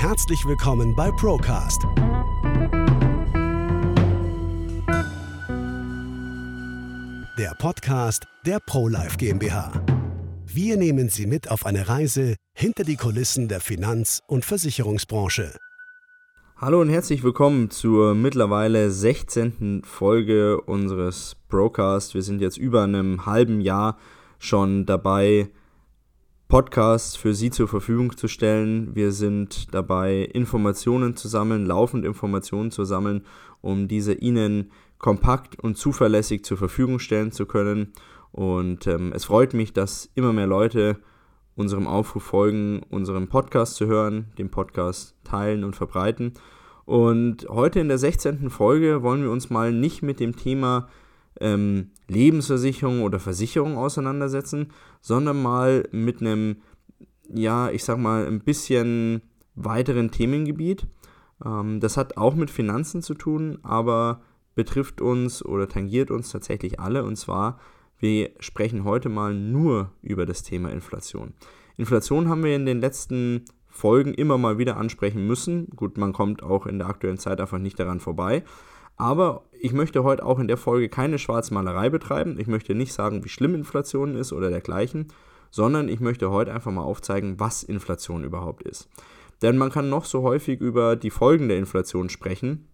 Herzlich willkommen bei Procast. Der Podcast der ProLife GmbH. Wir nehmen Sie mit auf eine Reise hinter die Kulissen der Finanz- und Versicherungsbranche. Hallo und herzlich willkommen zur mittlerweile 16. Folge unseres Procast. Wir sind jetzt über einem halben Jahr schon dabei, Podcasts für Sie zur Verfügung zu stellen. Wir sind dabei, Informationen zu sammeln, laufend Informationen zu sammeln, um diese Ihnen kompakt und zuverlässig zur Verfügung stellen zu können. Und ähm, es freut mich, dass immer mehr Leute unserem Aufruf folgen, unseren Podcast zu hören, den Podcast teilen und verbreiten. Und heute in der 16. Folge wollen wir uns mal nicht mit dem Thema ähm, Lebensversicherung oder Versicherung auseinandersetzen, sondern mal mit einem, ja, ich sag mal, ein bisschen weiteren Themengebiet. Ähm, das hat auch mit Finanzen zu tun, aber betrifft uns oder tangiert uns tatsächlich alle. Und zwar, wir sprechen heute mal nur über das Thema Inflation. Inflation haben wir in den letzten Folgen immer mal wieder ansprechen müssen. Gut, man kommt auch in der aktuellen Zeit einfach nicht daran vorbei. Aber ich möchte heute auch in der Folge keine Schwarzmalerei betreiben. Ich möchte nicht sagen, wie schlimm Inflation ist oder dergleichen, sondern ich möchte heute einfach mal aufzeigen, was Inflation überhaupt ist. Denn man kann noch so häufig über die Folgen der Inflation sprechen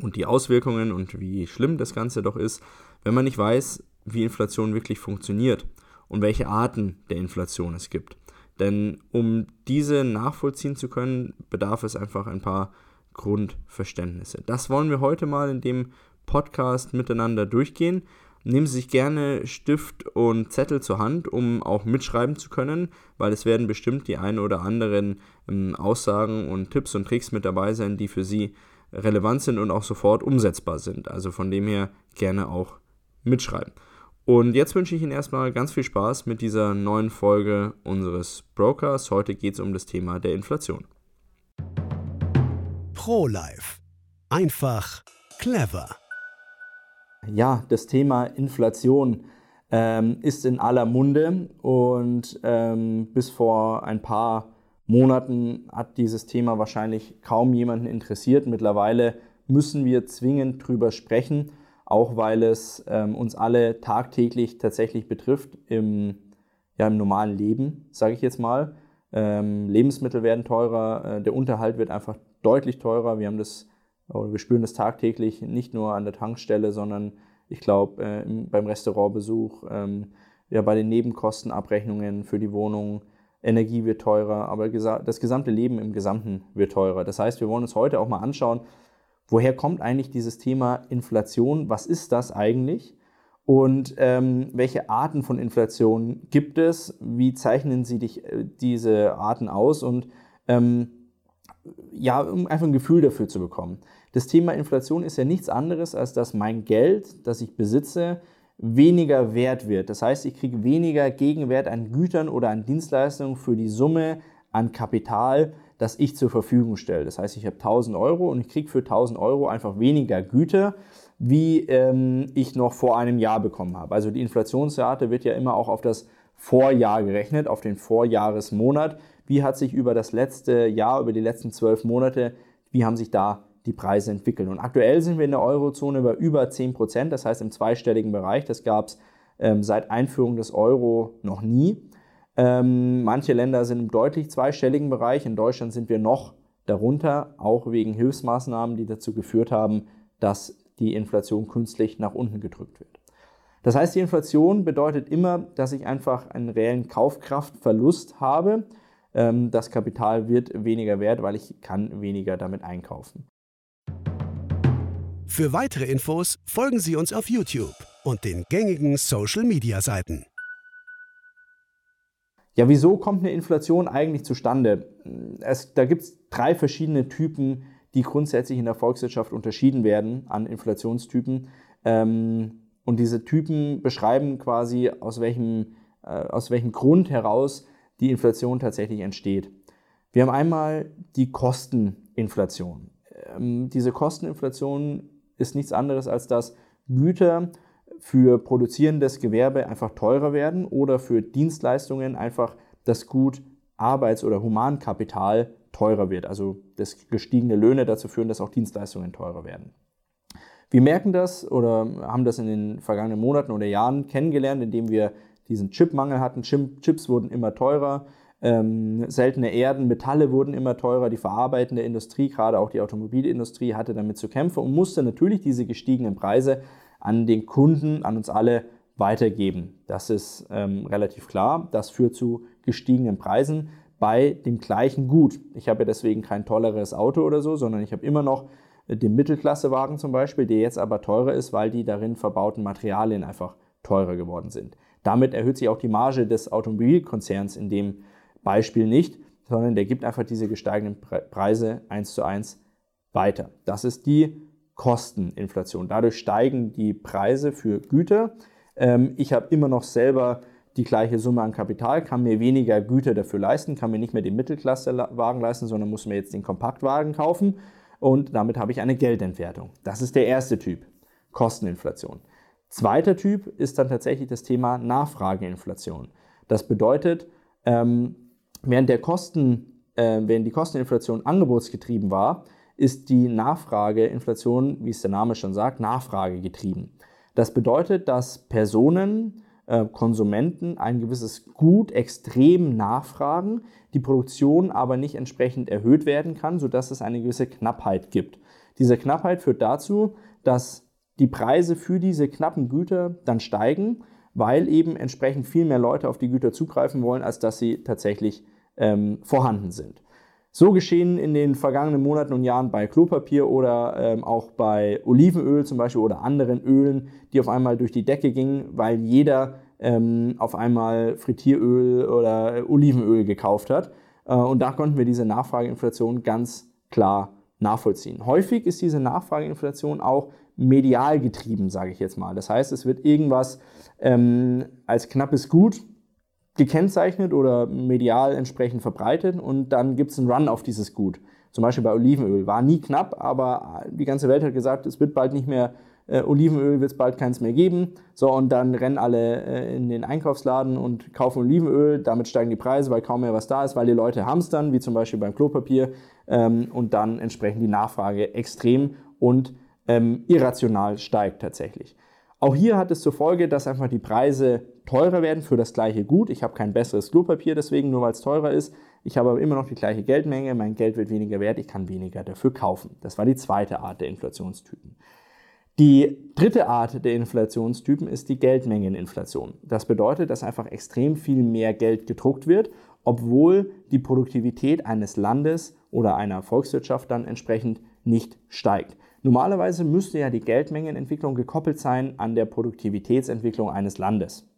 und die Auswirkungen und wie schlimm das Ganze doch ist, wenn man nicht weiß, wie Inflation wirklich funktioniert und welche Arten der Inflation es gibt. Denn um diese nachvollziehen zu können, bedarf es einfach ein paar Grundverständnisse. Das wollen wir heute mal in dem Podcast miteinander durchgehen. Nehmen Sie sich gerne Stift und Zettel zur Hand, um auch mitschreiben zu können, weil es werden bestimmt die ein oder anderen ähm, Aussagen und Tipps und Tricks mit dabei sein, die für Sie relevant sind und auch sofort umsetzbar sind. Also von dem her gerne auch mitschreiben. Und jetzt wünsche ich Ihnen erstmal ganz viel Spaß mit dieser neuen Folge unseres Brokers. Heute geht es um das Thema der Inflation. ProLife. Einfach clever. Ja, das Thema Inflation ähm, ist in aller Munde und ähm, bis vor ein paar Monaten hat dieses Thema wahrscheinlich kaum jemanden interessiert. Mittlerweile müssen wir zwingend drüber sprechen, auch weil es ähm, uns alle tagtäglich tatsächlich betrifft im, ja, im normalen Leben, sage ich jetzt mal. Ähm, Lebensmittel werden teurer, äh, der Unterhalt wird einfach deutlich teurer. Wir haben das, oder wir spüren das tagtäglich nicht nur an der Tankstelle, sondern ich glaube äh, beim Restaurantbesuch, ähm, ja, bei den Nebenkostenabrechnungen für die Wohnung. Energie wird teurer, aber das gesamte Leben im Gesamten wird teurer. Das heißt, wir wollen uns heute auch mal anschauen, woher kommt eigentlich dieses Thema Inflation? Was ist das eigentlich? Und ähm, welche Arten von Inflation gibt es? Wie zeichnen sie dich, äh, diese Arten aus? Und ähm, ja, um einfach ein Gefühl dafür zu bekommen. Das Thema Inflation ist ja nichts anderes, als dass mein Geld, das ich besitze, weniger wert wird. Das heißt, ich kriege weniger Gegenwert an Gütern oder an Dienstleistungen für die Summe an Kapital, das ich zur Verfügung stelle. Das heißt, ich habe 1000 Euro und ich kriege für 1000 Euro einfach weniger Güter, wie ähm, ich noch vor einem Jahr bekommen habe. Also die Inflationsrate wird ja immer auch auf das Vorjahr gerechnet, auf den Vorjahresmonat wie hat sich über das letzte Jahr, über die letzten zwölf Monate, wie haben sich da die Preise entwickelt. Und aktuell sind wir in der Eurozone bei über 10 Prozent, das heißt im zweistelligen Bereich. Das gab es ähm, seit Einführung des Euro noch nie. Ähm, manche Länder sind im deutlich zweistelligen Bereich. In Deutschland sind wir noch darunter, auch wegen Hilfsmaßnahmen, die dazu geführt haben, dass die Inflation künstlich nach unten gedrückt wird. Das heißt, die Inflation bedeutet immer, dass ich einfach einen reellen Kaufkraftverlust habe das Kapital wird weniger wert, weil ich kann weniger damit einkaufen. Für weitere Infos folgen Sie uns auf YouTube und den gängigen Social-Media-Seiten. Ja, wieso kommt eine Inflation eigentlich zustande? Es, da gibt es drei verschiedene Typen, die grundsätzlich in der Volkswirtschaft unterschieden werden an Inflationstypen. Ähm, und diese Typen beschreiben quasi, aus welchem, äh, aus welchem Grund heraus die Inflation tatsächlich entsteht. Wir haben einmal die Kosteninflation. Ähm, diese Kosteninflation ist nichts anderes als dass Güter für produzierendes Gewerbe einfach teurer werden oder für Dienstleistungen einfach das Gut Arbeits- oder Humankapital teurer wird. Also das gestiegene Löhne dazu führen, dass auch Dienstleistungen teurer werden. Wir merken das oder haben das in den vergangenen Monaten oder Jahren kennengelernt, indem wir diesen Chipmangel hatten. Chips wurden immer teurer, ähm, seltene Erden, Metalle wurden immer teurer. Die verarbeitende Industrie, gerade auch die Automobilindustrie, hatte damit zu kämpfen und musste natürlich diese gestiegenen Preise an den Kunden, an uns alle weitergeben. Das ist ähm, relativ klar. Das führt zu gestiegenen Preisen bei dem gleichen Gut. Ich habe ja deswegen kein tolleres Auto oder so, sondern ich habe immer noch den Mittelklassewagen zum Beispiel, der jetzt aber teurer ist, weil die darin verbauten Materialien einfach teurer geworden sind. Damit erhöht sich auch die Marge des Automobilkonzerns in dem Beispiel nicht, sondern der gibt einfach diese gesteigenden Preise eins zu eins weiter. Das ist die Kosteninflation. Dadurch steigen die Preise für Güter. Ähm, ich habe immer noch selber die gleiche Summe an Kapital, kann mir weniger Güter dafür leisten, kann mir nicht mehr den Mittelklassewagen leisten, sondern muss mir jetzt den Kompaktwagen kaufen und damit habe ich eine Geldentwertung. Das ist der erste Typ, Kosteninflation. Zweiter Typ ist dann tatsächlich das Thema Nachfrageinflation. Das bedeutet, ähm, während, der Kosten, äh, während die Kosteninflation angebotsgetrieben war, ist die Nachfrageinflation, wie es der Name schon sagt, nachfragegetrieben. Das bedeutet, dass Personen äh, Konsumenten ein gewisses Gut extrem nachfragen, die Produktion aber nicht entsprechend erhöht werden kann, sodass es eine gewisse Knappheit gibt. Diese Knappheit führt dazu, dass die Preise für diese knappen Güter dann steigen, weil eben entsprechend viel mehr Leute auf die Güter zugreifen wollen, als dass sie tatsächlich ähm, vorhanden sind. So geschehen in den vergangenen Monaten und Jahren bei Klopapier oder ähm, auch bei Olivenöl zum Beispiel oder anderen Ölen, die auf einmal durch die Decke gingen, weil jeder ähm, auf einmal Frittieröl oder Olivenöl gekauft hat. Äh, und da konnten wir diese Nachfrageinflation ganz klar nachvollziehen. Häufig ist diese Nachfrageinflation auch medial getrieben, sage ich jetzt mal. Das heißt, es wird irgendwas ähm, als knappes Gut gekennzeichnet oder medial entsprechend verbreitet und dann gibt es einen Run auf dieses Gut. Zum Beispiel bei Olivenöl war nie knapp, aber die ganze Welt hat gesagt, es wird bald nicht mehr äh, Olivenöl wird es bald keins mehr geben. So, und dann rennen alle äh, in den Einkaufsladen und kaufen Olivenöl. Damit steigen die Preise, weil kaum mehr was da ist, weil die Leute hamstern, wie zum Beispiel beim Klopapier. Ähm, und dann entsprechend die Nachfrage extrem und ähm, irrational steigt tatsächlich. Auch hier hat es zur Folge, dass einfach die Preise teurer werden für das gleiche Gut. Ich habe kein besseres Klopapier deswegen, nur weil es teurer ist. Ich habe aber immer noch die gleiche Geldmenge, mein Geld wird weniger wert, ich kann weniger dafür kaufen. Das war die zweite Art der Inflationstypen. Die dritte Art der Inflationstypen ist die Geldmengeninflation. Das bedeutet, dass einfach extrem viel mehr Geld gedruckt wird, obwohl die Produktivität eines Landes oder einer Volkswirtschaft dann entsprechend nicht steigt. Normalerweise müsste ja die Geldmengenentwicklung gekoppelt sein an der Produktivitätsentwicklung eines Landes.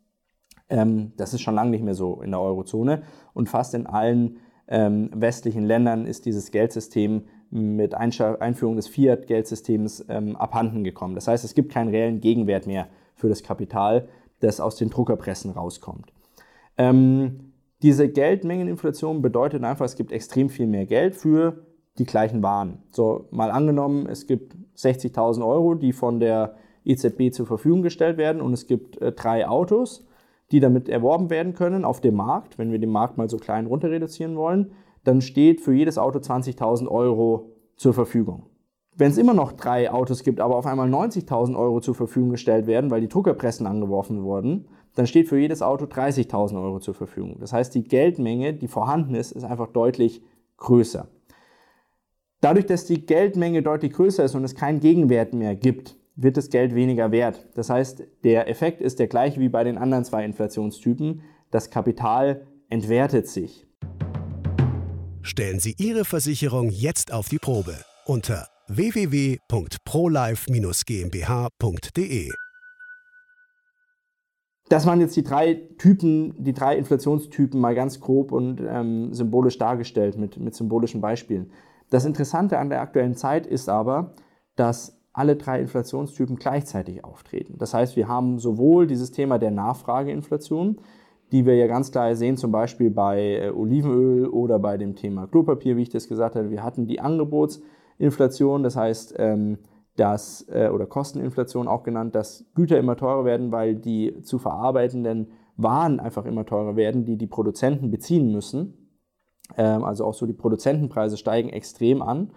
Ähm, das ist schon lange nicht mehr so in der Eurozone und fast in allen ähm, westlichen Ländern ist dieses Geldsystem mit Einführung des Fiat-Geldsystems ähm, abhanden gekommen. Das heißt, es gibt keinen reellen Gegenwert mehr für das Kapital, das aus den Druckerpressen rauskommt. Ähm, diese Geldmengeninflation bedeutet einfach, es gibt extrem viel mehr Geld für die gleichen Waren. So, mal angenommen, es gibt 60.000 Euro, die von der EZB zur Verfügung gestellt werden und es gibt äh, drei Autos, die damit erworben werden können auf dem Markt, wenn wir den Markt mal so klein runter reduzieren wollen, dann steht für jedes Auto 20.000 Euro zur Verfügung. Wenn es immer noch drei Autos gibt, aber auf einmal 90.000 Euro zur Verfügung gestellt werden, weil die Druckerpressen angeworfen wurden, dann steht für jedes Auto 30.000 Euro zur Verfügung. Das heißt, die Geldmenge, die vorhanden ist, ist einfach deutlich größer. Dadurch, dass die Geldmenge deutlich größer ist und es keinen Gegenwert mehr gibt, wird das Geld weniger wert. Das heißt, der Effekt ist der gleiche wie bei den anderen zwei Inflationstypen. Das Kapital entwertet sich. Stellen Sie Ihre Versicherung jetzt auf die Probe unter www.prolife-gmbh.de. Das waren jetzt die drei Typen, die drei Inflationstypen mal ganz grob und ähm, symbolisch dargestellt mit, mit symbolischen Beispielen. Das Interessante an der aktuellen Zeit ist aber, dass alle drei Inflationstypen gleichzeitig auftreten. Das heißt, wir haben sowohl dieses Thema der Nachfrageinflation, die wir ja ganz klar sehen, zum Beispiel bei äh, Olivenöl oder bei dem Thema Klopapier, wie ich das gesagt habe. Wir hatten die Angebotsinflation, das heißt, ähm, dass, äh, oder Kosteninflation auch genannt, dass Güter immer teurer werden, weil die zu verarbeitenden Waren einfach immer teurer werden, die die Produzenten beziehen müssen. Ähm, also auch so die Produzentenpreise steigen extrem an.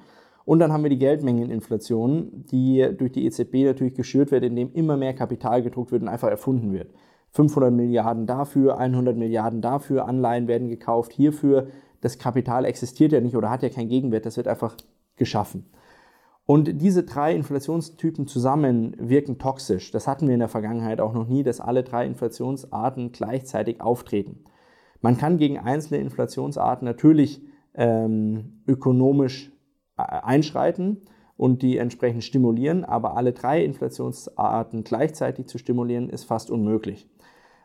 Und dann haben wir die Geldmengeninflation, die durch die EZB natürlich geschürt wird, indem immer mehr Kapital gedruckt wird und einfach erfunden wird. 500 Milliarden dafür, 100 Milliarden dafür, Anleihen werden gekauft hierfür. Das Kapital existiert ja nicht oder hat ja keinen Gegenwert, das wird einfach geschaffen. Und diese drei Inflationstypen zusammen wirken toxisch. Das hatten wir in der Vergangenheit auch noch nie, dass alle drei Inflationsarten gleichzeitig auftreten. Man kann gegen einzelne Inflationsarten natürlich ähm, ökonomisch äh, einschreiten und die entsprechend stimulieren, aber alle drei Inflationsarten gleichzeitig zu stimulieren, ist fast unmöglich.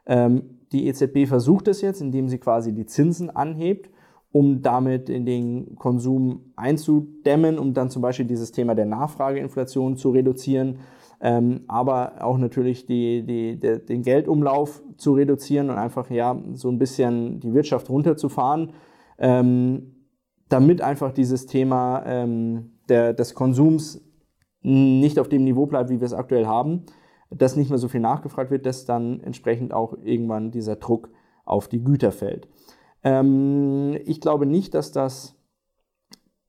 Ähm, die EZB versucht es jetzt, indem sie quasi die Zinsen anhebt um damit in den Konsum einzudämmen, um dann zum Beispiel dieses Thema der Nachfrageinflation zu reduzieren, ähm, aber auch natürlich die, die, der, den Geldumlauf zu reduzieren und einfach ja so ein bisschen die Wirtschaft runterzufahren, ähm, damit einfach dieses Thema ähm, der, des Konsums nicht auf dem Niveau bleibt, wie wir es aktuell haben, dass nicht mehr so viel nachgefragt wird, dass dann entsprechend auch irgendwann dieser Druck auf die Güter fällt. Ähm, ich glaube nicht, dass das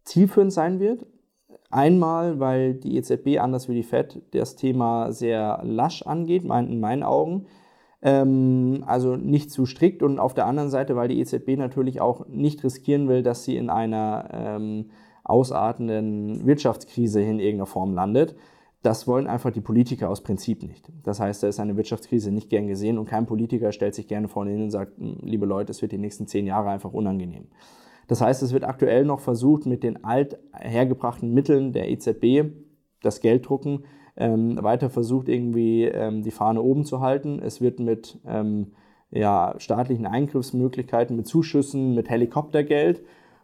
zielführend sein wird. Einmal, weil die EZB anders wie die FED das Thema sehr lasch angeht, in meinen Augen. Ähm, also nicht zu strikt und auf der anderen Seite, weil die EZB natürlich auch nicht riskieren will, dass sie in einer ähm, ausartenden Wirtschaftskrise in irgendeiner Form landet. Das wollen einfach die Politiker aus Prinzip nicht. Das heißt, da ist eine Wirtschaftskrise nicht gern gesehen und kein Politiker stellt sich gerne vorne hin und sagt, hm, liebe Leute, es wird die nächsten zehn Jahre einfach unangenehm. Das heißt, es wird aktuell noch versucht, mit den alt hergebrachten Mitteln der EZB, das Gelddrucken, ähm, weiter versucht, irgendwie ähm, die Fahne oben zu halten. Es wird mit ähm, ja, staatlichen Eingriffsmöglichkeiten, mit Zuschüssen, mit Helikoptergeld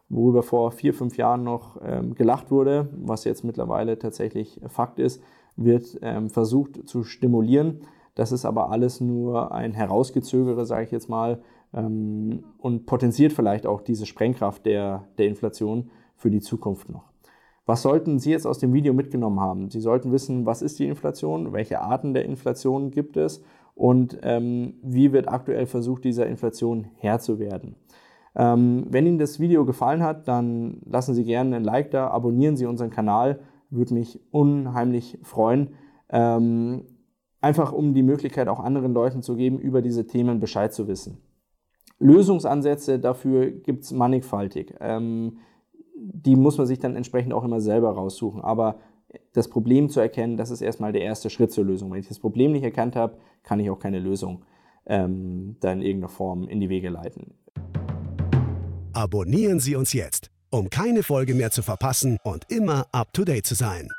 worüber vor vier, fünf Jahren noch ähm, gelacht wurde, was jetzt mittlerweile tatsächlich Fakt ist, wird ähm, versucht zu stimulieren. Das ist aber alles nur ein Herausgezögere, sage ich jetzt mal, ähm, und potenziert vielleicht auch diese Sprengkraft der, der Inflation für die Zukunft noch. Was sollten Sie jetzt aus dem Video mitgenommen haben? Sie sollten wissen, was ist die Inflation, welche Arten der Inflation gibt es und ähm, wie wird aktuell versucht, dieser Inflation Herr zu werden. Ähm, wenn Ihnen das Video gefallen hat, dann lassen Sie gerne ein Like da, abonnieren Sie unseren Kanal, würde mich unheimlich freuen. Ähm, einfach um die Möglichkeit auch anderen Leuten zu geben, über diese Themen Bescheid zu wissen. Lösungsansätze dafür gibt es mannigfaltig. Ähm, die muss man sich dann entsprechend auch immer selber raussuchen. Aber das Problem zu erkennen, das ist erstmal der erste Schritt zur Lösung. Wenn ich das Problem nicht erkannt habe, kann ich auch keine Lösung ähm, da in irgendeiner Form in die Wege leiten. Abonnieren Sie uns jetzt, um keine Folge mehr zu verpassen und immer up-to-date zu sein.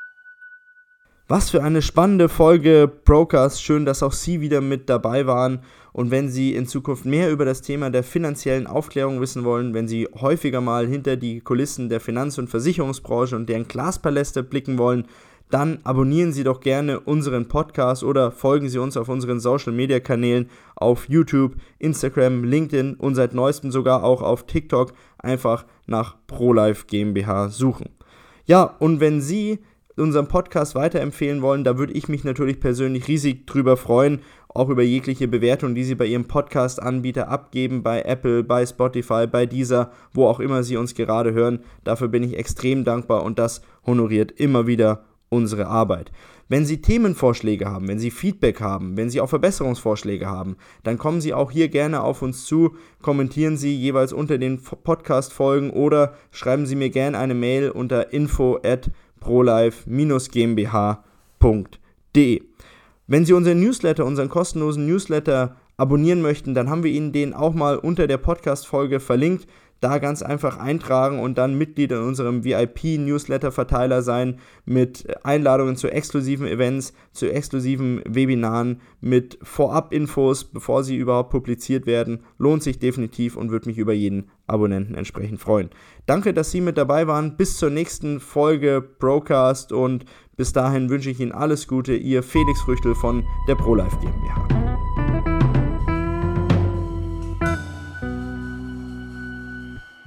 Was für eine spannende Folge Brokers. Schön, dass auch Sie wieder mit dabei waren. Und wenn Sie in Zukunft mehr über das Thema der finanziellen Aufklärung wissen wollen, wenn Sie häufiger mal hinter die Kulissen der Finanz- und Versicherungsbranche und deren Glaspaläste blicken wollen, dann abonnieren Sie doch gerne unseren Podcast oder folgen Sie uns auf unseren Social Media Kanälen auf YouTube, Instagram, LinkedIn und seit neuestem sogar auch auf TikTok einfach nach ProLife GmbH suchen. Ja, und wenn Sie unseren Podcast weiterempfehlen wollen, da würde ich mich natürlich persönlich riesig drüber freuen, auch über jegliche Bewertung, die Sie bei Ihrem Podcast-Anbieter abgeben, bei Apple, bei Spotify, bei dieser, wo auch immer Sie uns gerade hören. Dafür bin ich extrem dankbar und das honoriert immer wieder unsere Arbeit. Wenn Sie Themenvorschläge haben, wenn Sie Feedback haben, wenn Sie auch Verbesserungsvorschläge haben, dann kommen Sie auch hier gerne auf uns zu, kommentieren Sie jeweils unter den Podcast-Folgen oder schreiben Sie mir gerne eine Mail unter info prolife-gmbh.de. Wenn Sie unseren Newsletter, unseren kostenlosen Newsletter abonnieren möchten, dann haben wir Ihnen den auch mal unter der Podcast-Folge verlinkt da ganz einfach eintragen und dann Mitglied in unserem VIP-Newsletter-Verteiler sein mit Einladungen zu exklusiven Events, zu exklusiven Webinaren, mit Vorab-Infos, bevor sie überhaupt publiziert werden. Lohnt sich definitiv und würde mich über jeden Abonnenten entsprechend freuen. Danke, dass Sie mit dabei waren. Bis zur nächsten Folge Procast und bis dahin wünsche ich Ihnen alles Gute. Ihr Felix Früchtel von der ProLife GmbH.